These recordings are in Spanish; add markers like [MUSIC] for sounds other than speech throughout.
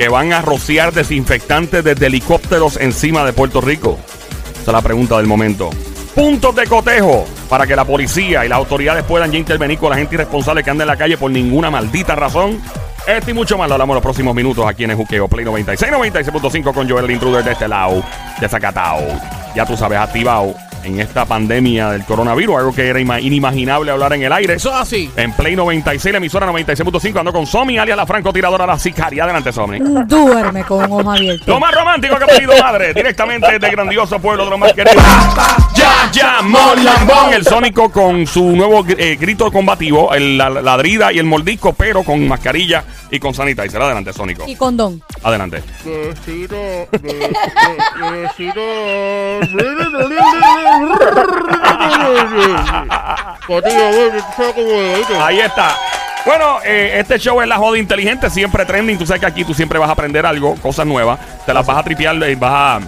que van a rociar desinfectantes desde helicópteros encima de Puerto Rico? Esa es la pregunta del momento. Puntos de cotejo para que la policía y las autoridades puedan ya intervenir con la gente irresponsable que anda en la calle por ninguna maldita razón. Esto y mucho más lo hablamos en los próximos minutos aquí en el Juqueo Play 96, 96.5 con Joel el Intruder de este lado, de Zacatao. Ya tú sabes, activado en esta pandemia del coronavirus, algo que era ima- inimaginable hablar en el aire. Eso es así. En Play 96, la emisora 96.5, ando con Somi, alias la francotiradora, la sicaria. Adelante, Somi. Duerme con un ojo abierto. Lo más romántico que ha pedido madre, directamente del grandioso pueblo de los más queridos. Ya llamó Lambón, el Sónico con su nuevo eh, grito combativo, el, la, la ladrida y el mordisco, pero con mascarilla y con sanitizer. Adelante, Sónico. Y condón. Adelante. Ahí está. Bueno, eh, este show es la joda inteligente, siempre trending. Tú sabes que aquí tú siempre vas a aprender algo, cosas nuevas. Te las vas a tripear y vas a,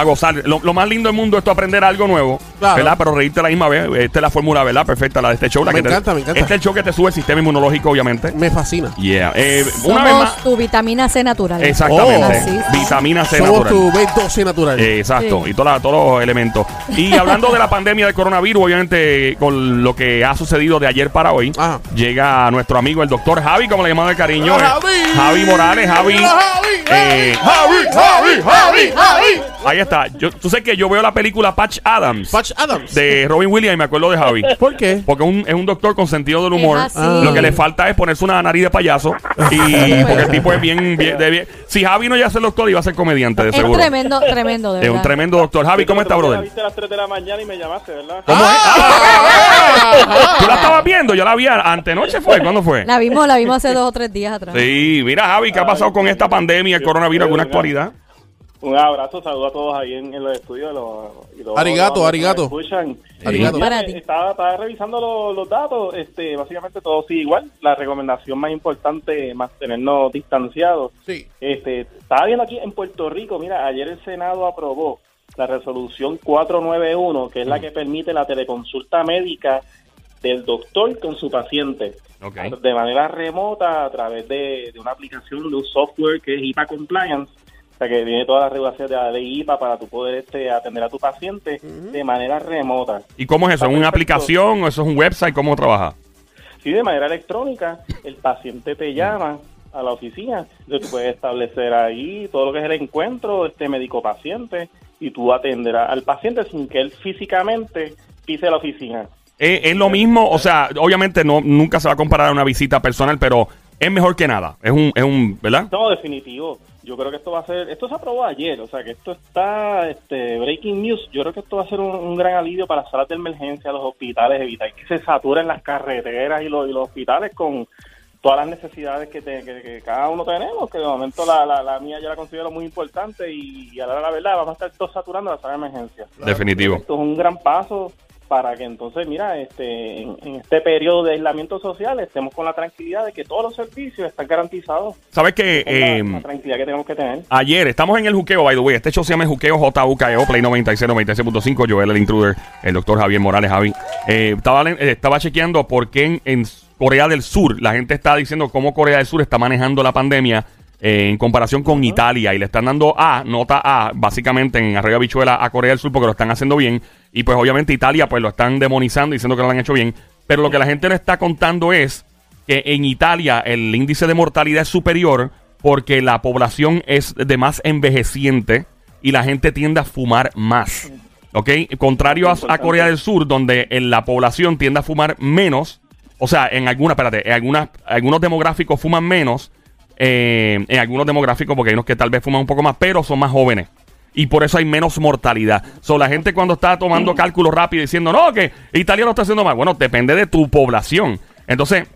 a gozar. Lo, lo más lindo del mundo es tú aprender algo nuevo, Claro. ¿verdad? Pero reírte a la misma vez. Esta es la fórmula, ¿verdad? Perfecta, la de este show. La Me que te- encanta, me encanta. Este es el show que te sube el sistema inmunológico, obviamente. Me fascina. Yeah. Eh, una vez Somos más. tu vitamina C natural. Exactamente. Oh. Sí. Vitamina C Somos natural. tu B12 natural. Eh, exacto, Sí. y toda la- todos los elementos. Y [LAUGHS] hablando de la pandemia del coronavirus, obviamente con lo que ha sucedido de ayer para hoy, Ajá. llega nuestro amigo el doctor Javi, como le llamamos de cariño. Hola, eh, Javi. Javi Morales, Javi. Hola, Javi. eh, Javi, Javi, Javi, Javi. ahí está. Yo, tú sabes que yo veo la película Patch Adams Patch Adams. de Robin Williams y me acuerdo de Javi. ¿Por qué? Porque un- es un doctor con sentido del humor. Es así. Lo que le falta es ponerse una nariz de payaso. Y [LAUGHS] porque el tipo es bien. bien, de bien- Si Javi no ya ser doctor, iba a ser comediante, de Es seguro. tremendo, tremendo, de Es un tremendo doctor. Javi, ¿cómo está, La brother? viste a las 3 de la mañana y me llamaste, ¿verdad? ¿Cómo es? Ah, ¿Tú la estabas viendo? Yo la vi antenoche, ¿fue? ¿Cuándo fue? La vimos, la vimos hace dos o tres días atrás. Sí, mira, Javi, ¿qué ha pasado con esta pandemia, el coronavirus? ¿Alguna actualidad? Un abrazo, saludo a todos ahí en, en los estudios. Los, y los- Arigato, los arigato. Escuchan. Arigato. Ti. Estaba, estaba revisando los, los datos, este, básicamente todo sigue igual. La recomendación más importante es mantenernos distanciados. Sí. Este, estaba viendo aquí en Puerto Rico, mira, ayer el Senado aprobó la resolución 491, que es la que permite la teleconsulta médica del doctor con su paciente de manera remota a través de, de una aplicación de un software que es IPA Compliance, o sea que viene todas las regulaciones de la ley IPA para tu poder este, atender a tu paciente de manera remota. ¿Y cómo es eso? ¿Es una aplicación o eso es un website? ¿Cómo trabaja? Sí, de manera electrónica, el paciente te llama a la oficina, entonces tú puedes establecer ahí todo lo que es el encuentro este médico-paciente y tú atenderás al paciente sin que él físicamente pise la oficina. ¿Es, es lo mismo? O sea, obviamente no nunca se va a comparar a una visita personal, pero es mejor que nada. Es un, es un ¿verdad? No, definitivo. Yo creo que esto va a ser, esto se aprobó ayer, o sea que esto está, este, breaking news. Yo creo que esto va a ser un, un gran alivio para las salas de emergencia, los hospitales, evitar que se saturen las carreteras y los, y los hospitales con todas las necesidades que, te- que- que cada uno tenemos, que de momento la, la, la mía yo la considero muy importante y, a la hora de la verdad vamos a estar todos saturando la sala de emergencia. Definitivo. Esto es un gran paso para que entonces, mira, este, en, en este periodo de aislamiento social estemos con la tranquilidad de que todos los servicios están garantizados. ¿Sabes qué? La- Eh, la tranquilidad que tenemos que tener. Ayer, estamos en el juqueo, by the way. Este show se llama el juqueo JUKEO, Play 96, 96.5. Joel, el intruder, el doctor Javier Morales, Javi. Eh, estaba, eh, estaba chequeando por qué en, en Corea del Sur la gente está diciendo cómo Corea del Sur está manejando la pandemia eh, en comparación con Italia. Y le están dando A, nota A, básicamente en arriba bichuela a Corea del Sur porque lo están haciendo bien. Y pues obviamente Italia pues lo están demonizando diciendo que lo han hecho bien. Pero lo que la gente no está contando es que en Italia el índice de mortalidad es superior porque la población es de más envejeciente y la gente tiende a fumar más. ¿Ok? Contrario a, a Corea del Sur, donde en la población tiende a fumar menos. O sea, en algunas, espérate, en algunas, algunos demográficos fuman menos. Eh, en algunos demográficos, porque hay unos que tal vez fuman un poco más, pero son más jóvenes. Y por eso hay menos mortalidad. So, la gente cuando está tomando cálculos rápido diciendo, no, que Italia lo está haciendo mal. Bueno, depende de tu población. Entonces,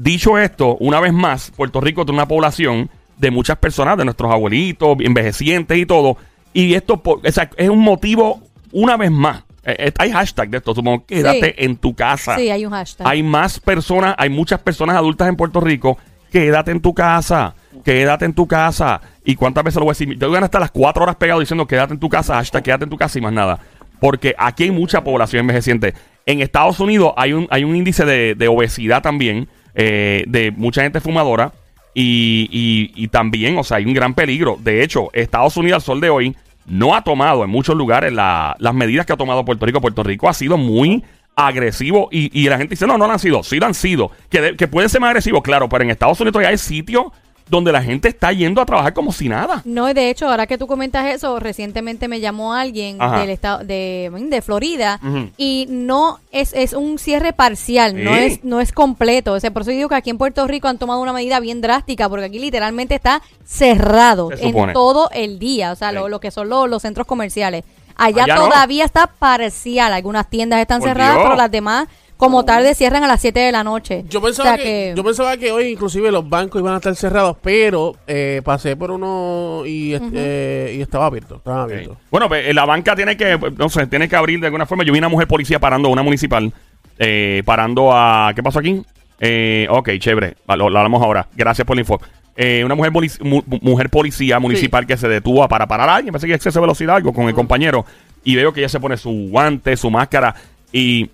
Dicho esto, una vez más, Puerto Rico tiene una población de muchas personas, de nuestros abuelitos, envejecientes y todo. Y esto por- o sea, es un motivo, una vez más. eh, eh, hay hashtag de esto, supongo, quédate Sí. en tu casa. Sí, hay un hashtag. Hay más personas, hay muchas personas adultas en Puerto Rico. Quédate en tu casa, quédate en tu casa. ¿Y cuántas veces lo voy a decir? Yo voy a estar las cuatro horas pegado diciendo quédate en tu casa, hashtag quédate en tu casa y más nada. Porque aquí hay mucha población envejeciente. En Estados Unidos hay un, hay un índice de, de obesidad también, eh, de mucha gente fumadora. y, y- y también, o sea, hay un gran peligro. De hecho, Estados Unidos al sol de hoy no ha tomado en muchos lugares la- las medidas que ha tomado Puerto Rico. Puerto Rico ha sido muy agresivo y, y la gente dice, no, no lo han sido, sí lo han sido. Que, de- que pueden ser más agresivos, claro, pero en Estados Unidos ya hay sitios donde la gente está yendo a trabajar como si nada. No, y de hecho, ahora que tú comentas eso, recientemente me llamó alguien Ajá. del estado de, de Florida y no es, es un cierre parcial, no es no es completo. O sea, por eso digo que aquí en Puerto Rico han tomado una medida bien drástica, porque aquí literalmente está cerrado Se en todo el día, o sea, Sí. lo, lo que son los, los centros comerciales. Allá, Allá no. todavía está parcial, algunas tiendas están Por cerradas, Dios. pero las demás como tarde cierran a las 7 de la noche. Yo pensaba, O sea que, yo pensaba que hoy inclusive los bancos iban a estar cerrados, pero eh, pasé por uno y, eh, y estaba abierto. Estaba abierto. Bueno, pues, la banca tiene que, no sé, tiene que abrir de alguna forma. Yo vi una mujer policía parando, una municipal, eh, parando a... ¿Qué pasó aquí? Eh, ok, chévere. Lo, lo hablamos ahora. Gracias por la info. Eh, una mujer, mu- mujer policía municipal que se detuvo para parar a alguien. Pensé que exceso de velocidad algo con el compañero. Y veo que ella se pone su guante, su máscara. Y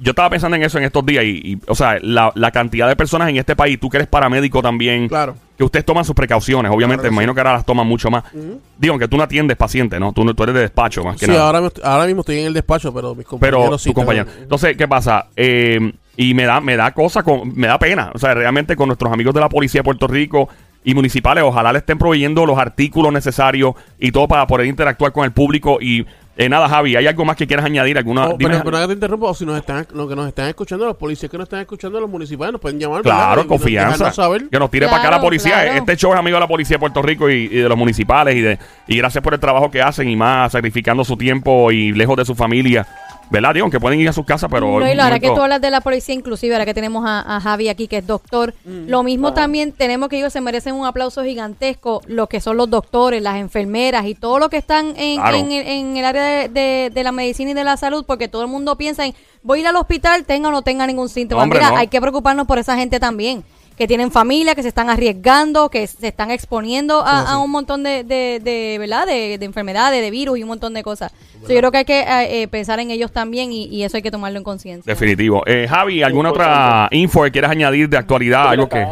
yo estaba pensando en eso en estos días. Y, y, o sea, la, la cantidad de personas en este país, tú que eres paramédico también, Claro. que ustedes toman sus precauciones. Obviamente, Claro imagino que ahora las toman mucho más. Digo, que tú no atiendes pacientes, ¿no? Tú, tú eres de despacho más que Sí, nada. ahora, me- ahora mismo estoy en el despacho, pero mis compañeros pero sí tu compañero. Entonces, ¿qué pasa? Eh, y me da, me da cosa, con, me da pena. O sea, realmente con nuestros amigos de la policía de Puerto Rico y municipales, ojalá le estén proveyendo los artículos necesarios y todo para poder interactuar con el público. Y eh, nada, Javi, ¿hay algo más que quieras añadir? ¿Alguna? Oh, dime- pero, pero que te interrumpo, o si nos están, lo que nos están escuchando, los policías que nos están escuchando, los municipales, nos pueden llamar. ¿verdad? Claro, Y confianza. saber. Que nos tire para acá la Claro, policía. claro. Este show es amigo de la policía de Puerto Rico y, y de los municipales. Y, de, y gracias por el trabajo que hacen y más sacrificando su tiempo y lejos de su familia. ¿Verdad? Que pueden ir a sus casas, pero. No, y en la verdad que tú hablas de la policía, inclusive ahora que tenemos a, a Javi aquí, que es doctor, lo mismo también tenemos que ellos se merecen un aplauso gigantesco, lo que son los doctores, las enfermeras y todo lo que están en, Claro. en, el- en el área de, de- de la medicina y de la salud, porque todo el mundo piensa en, voy a ir al hospital, tenga o no tenga ningún síntoma. No, hombre, Mira, no. hay que preocuparnos por esa gente también que tienen familia, que se están arriesgando, que se están exponiendo a, a un montón de, de, de, ¿verdad? De, de enfermedades, de virus y un montón de cosas. So, yo creo que hay que eh, eh, pensar en ellos también y, y eso hay que tomarlo en conciencia. Definitivo. Eh, Javi, ¿alguna otra info que quieras añadir de actualidad? Algo que.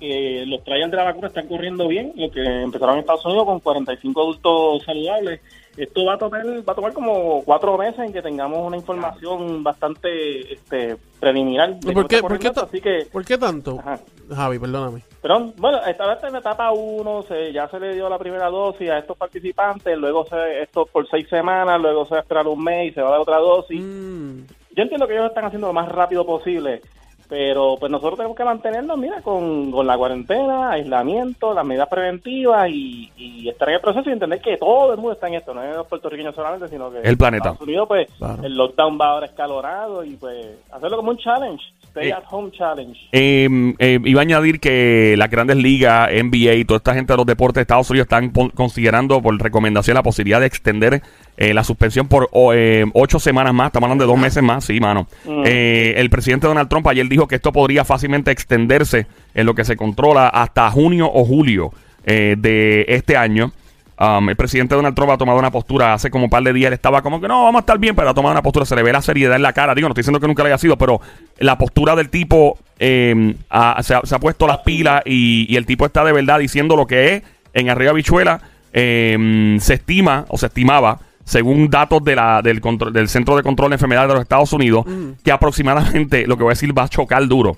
Eh, los trials de la vacuna están corriendo bien, lo que empezaron en Estados Unidos con 45 adultos saludables. Esto va a tomar va a tomar como cuatro meses en que tengamos una información bastante este, preliminar. de ¿Por qué, por, así que ¿Por qué tanto? Ajá. Javi, perdóname. Perdón, bueno, esta vez en la etapa 1 se, ya se le dio la primera dosis a estos participantes, luego se, esto por seis semanas, luego se va a esperar un mes y se va a dar otra dosis. Mm, Yo entiendo que ellos están haciendo lo más rápido posible, pero pues nosotros tenemos que mantenernos, mira, con, con la cuarentena, aislamiento, las medidas preventivas y, y estar en el proceso y entender que todo el mundo está en esto, no es los puertorriqueños solamente, sino que El planeta. Estados Unidos, pues Claro. el lockdown va ahora escalonado y pues hacerlo como un challenge, stay Eh. at home challenge. Eh, eh, iba a añadir que las grandes ligas, NBA y toda esta gente de los deportes de Estados Unidos están considerando por recomendación la posibilidad de extender eh, la suspensión por o- eh, ocho semanas más. Estamos hablando de dos meses más, sí, mano. Mm. Eh, el presidente Donald Trump ayer dijo que esto podría fácilmente extenderse en lo que se controla hasta junio o julio eh, de este año. Um, el presidente Donald Trump ha tomado una postura hace como un par de días. Él estaba como que no, vamos a estar bien, pero ha tomado una postura. Se le ve la seriedad en la cara. Digo, no estoy diciendo que nunca le haya sido, pero la postura del tipo eh, ha- se, ha, se ha puesto las pilas y, y el tipo está de verdad diciendo lo que es en Arriba Bichuela. eh, se estima o se estimaba, según datos de la, del, control- del Centro de Control de Enfermedades de los Estados Unidos, que aproximadamente, lo que voy a decir, va a chocar duro.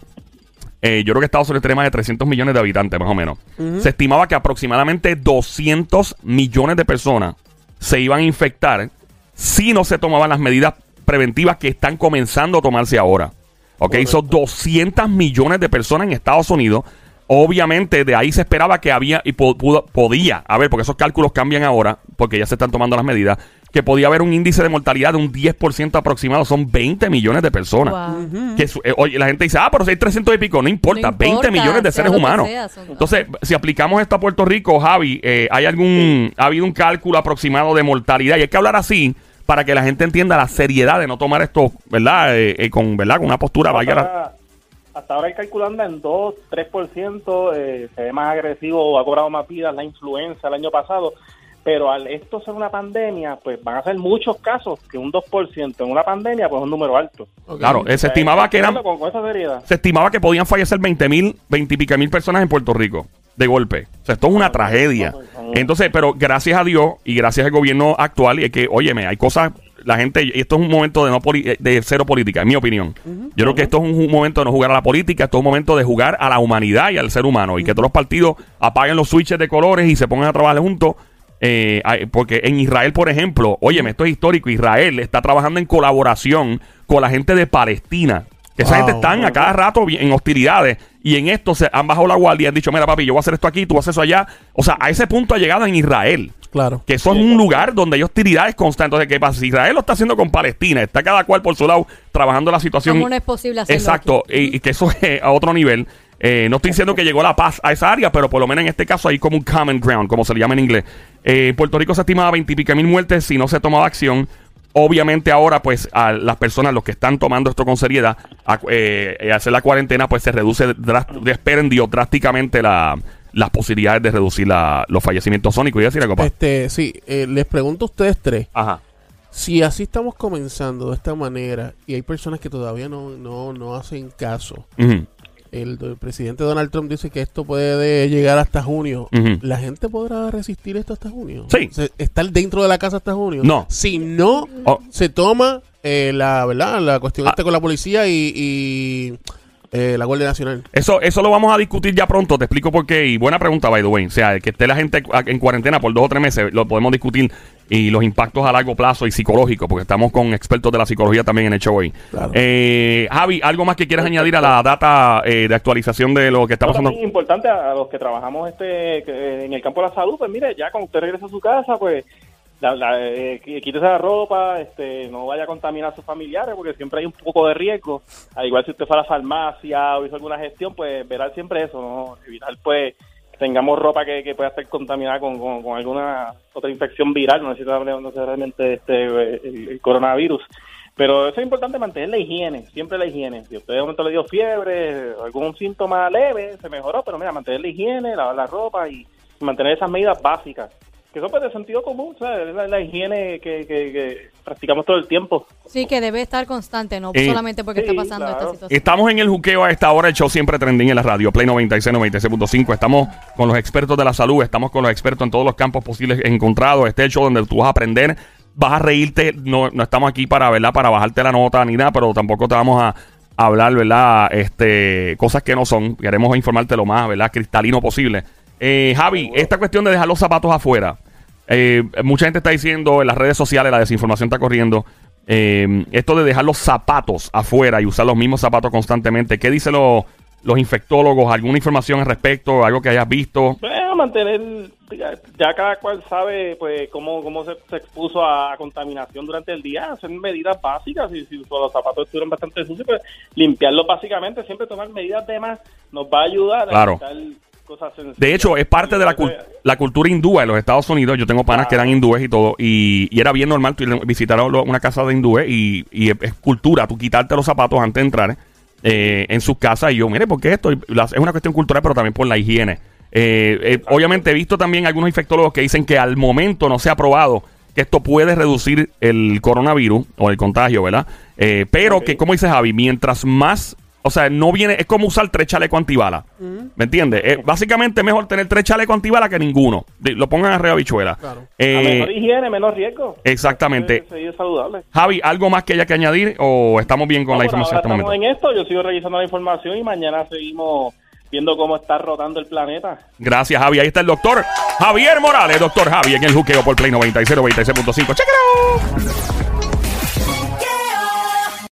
Eh, yo creo que Estados Unidos tiene más de 300 millones de habitantes, más o menos. Se estimaba que aproximadamente 200 millones de personas se iban a infectar si no se tomaban las medidas preventivas que están comenzando a tomarse ahora. Ok, son 200 millones de personas en Estados Unidos. Obviamente, de ahí se esperaba que había y pudo- podía haber, porque esos cálculos cambian ahora, porque ya se están tomando las medidas, que podía haber un índice de mortalidad de un 10% aproximado. Son 20 millones de personas. Wow. Que su- eh, oye, la gente dice, ah, pero si hay 300 y pico, no importa, No 20 importa, millones de seres humanos. sea, son- Entonces, si aplicamos esto a Puerto Rico, Javi, eh, ¿hay algún, ha habido un cálculo aproximado de mortalidad? Y hay que hablar así para que la gente entienda la seriedad de no tomar esto, ¿verdad? Eh, eh, con, ¿verdad? Con una postura, vaya la- Hasta, hasta ahora hay calculando en 2, 3%, eh, se ve más agresivo, ha cobrado más vidas la influenza el año pasado, pero al esto ser una pandemia, pues van a ser muchos casos que un 2% en una pandemia, pues es un número alto. Claro, eh, se estimaba que eran Con, con esa seriedad. se estimaba que podían fallecer 20 mil, 20 y pica mil personas en Puerto Rico de golpe. O sea, esto es una tragedia. Entonces, pero gracias a Dios y gracias al gobierno actual, y es que, óyeme, hay cosas, la gente, y esto es un momento de no poli- de cero política, en mi opinión. Yo creo que esto es un, un momento de no jugar a la política, esto es un momento de jugar a la humanidad y al ser humano, y que todos los partidos apaguen los switches de colores y se pongan a trabajar juntos. Eh, porque en Israel, por ejemplo, óyeme, esto es histórico, Israel está trabajando en colaboración con la gente de Palestina. Esa Wow. gente están a cada rato en hostilidades y en esto se han bajado la guardia y han dicho, mira papi, yo voy a hacer esto aquí, tú haces eso allá. O sea, a ese punto ha llegado en Israel. Claro. Que eso es un lugar donde hay hostilidades constantes. Entonces, ¿qué pasa? Israel lo está haciendo con Palestina, está cada cual por su lado trabajando la situación. ¿Cómo no es posible hacerlo Exacto, aquí? y, y que eso es a otro nivel. Eh, no estoy diciendo que llegó la paz a esa área, pero por lo menos en este caso hay como un common ground, como se le llama en inglés. Eh, Puerto Rico se estimaba 20 y pico mil muertes si no se tomaba acción. Obviamente ahora, pues, a las personas, los que están tomando esto con seriedad, a, eh, hacer la cuarentena, pues se reduce, dras- esperen Dios, drásticamente la, las posibilidades de reducir la- los fallecimientos sónicos. Y decir algo? Este, sí, eh, les pregunto a ustedes tres, Ajá. si así estamos comenzando de esta manera y hay personas que todavía no, no, no hacen caso, Ujú. El, el presidente Donald Trump dice que esto puede llegar hasta junio. ¿La gente podrá resistir esto hasta junio? Sí. ¿Estar dentro de la casa hasta junio? No. Si no Oh. se toma eh, la, ¿verdad? la cuestión Ah. esta con la policía y, y, eh, la Guardia Nacional. Eso, eso lo vamos a discutir ya pronto. Te explico por qué. Y buena pregunta, by the way. O sea, que esté la gente en cuarentena por dos o tres meses, lo podemos discutir. Y los impactos a largo plazo y psicológicos, porque estamos con expertos de la psicología también en el show hoy. Claro. Eh, Javi, ¿algo más que quieras añadir a la data eh, de actualización de lo que está pasando? también importante a, los que trabajamos este que- en el campo de la salud, pues mire, ya cuando usted regresa a su casa, pues la, la, eh, qu- quítese la ropa, este, no vaya a contaminar a sus familiares, porque siempre hay un poco de riesgo. Al igual si usted fue a la farmacia o hizo alguna gestión, pues verá siempre eso, ¿no? Evitar pues tengamos ropa que, pueda estar contaminada con, con, alguna otra infección viral, no necesariamente, este, el, el coronavirus. Pero eso es importante mantener la higiene, siempre la higiene. Si usted de momento le dio fiebre, algún síntoma leve, se mejoró, pero mira, mantener la higiene, lavar la ropa y mantener esas medidas básicas, que son pues de sentido común, ¿sabes? Es La, la higiene que, que, que practicamos todo el tiempo. Sí, que debe estar constante, no Eh, solamente porque sí, está pasando claro. esta situación. Estamos en el juqueo a esta hora, el show siempre trending en la radio, Play 96, 96.5. Estamos con los expertos de la salud, estamos con los expertos en todos los campos posibles encontrados. Este es el show donde tú vas a aprender, vas a reírte. No, no estamos aquí para, ¿verdad? Para bajarte la nota ni nada, pero tampoco te vamos a hablar, ¿verdad? Este, cosas que no son. Queremos informarte lo más, ¿verdad? Cristalino posible. Eh, Javi, esta cuestión de dejar los zapatos afuera. Eh, mucha gente está diciendo en las redes sociales, la desinformación está corriendo. eh, esto de dejar los zapatos afuera y usar los mismos zapatos constantemente. ¿Qué dicen los, los infectólogos? ¿Alguna información al respecto? ¿Algo que hayas visto? Bueno, mantener, ya, cada cual sabe pues cómo, cómo se, se expuso a contaminación durante el día, hacer medidas básicas, y si los zapatos estuvieron bastante sucios, pues limpiarlos básicamente, siempre tomar medidas de más nos va a ayudar Claro. a evitar cosas. De hecho, es parte de la, cul- la cultura hindúa en los Estados Unidos. Yo tengo panas que eran hindúes y todo. Y, y era bien normal visitar una casa de hindúes y, y es, cultura, tú quitarte los zapatos antes de entrar eh, en sus casas. Y yo, mire, ¿por qué esto? Es una cuestión cultural, pero también por la higiene. Eh, eh, obviamente he visto también algunos infectólogos que dicen que al momento no se ha probado que esto puede reducir el coronavirus o el contagio, ¿verdad? Eh, pero que, como dice Javi, mientras más, o sea, no viene, es como usar tres chalecos antibalas. ¿Me entiendes? Eh, básicamente es mejor tener tres chalecos antibalas que ninguno. Lo pongan arriba bichuela. Claro. Eh, a menor higiene, menos riesgo. exactamente. Sí, sí, es saludable. Javi, ¿algo más que haya que añadir o estamos bien con No, la información ahora hasta el estamos momento? en esto, yo sigo revisando la información y mañana seguimos viendo cómo está rotando el planeta. Gracias, Javi. Ahí está el doctor Javier Morales, doctor Javi, en el juqueo por Play 96, 96.5. ¡Check it out!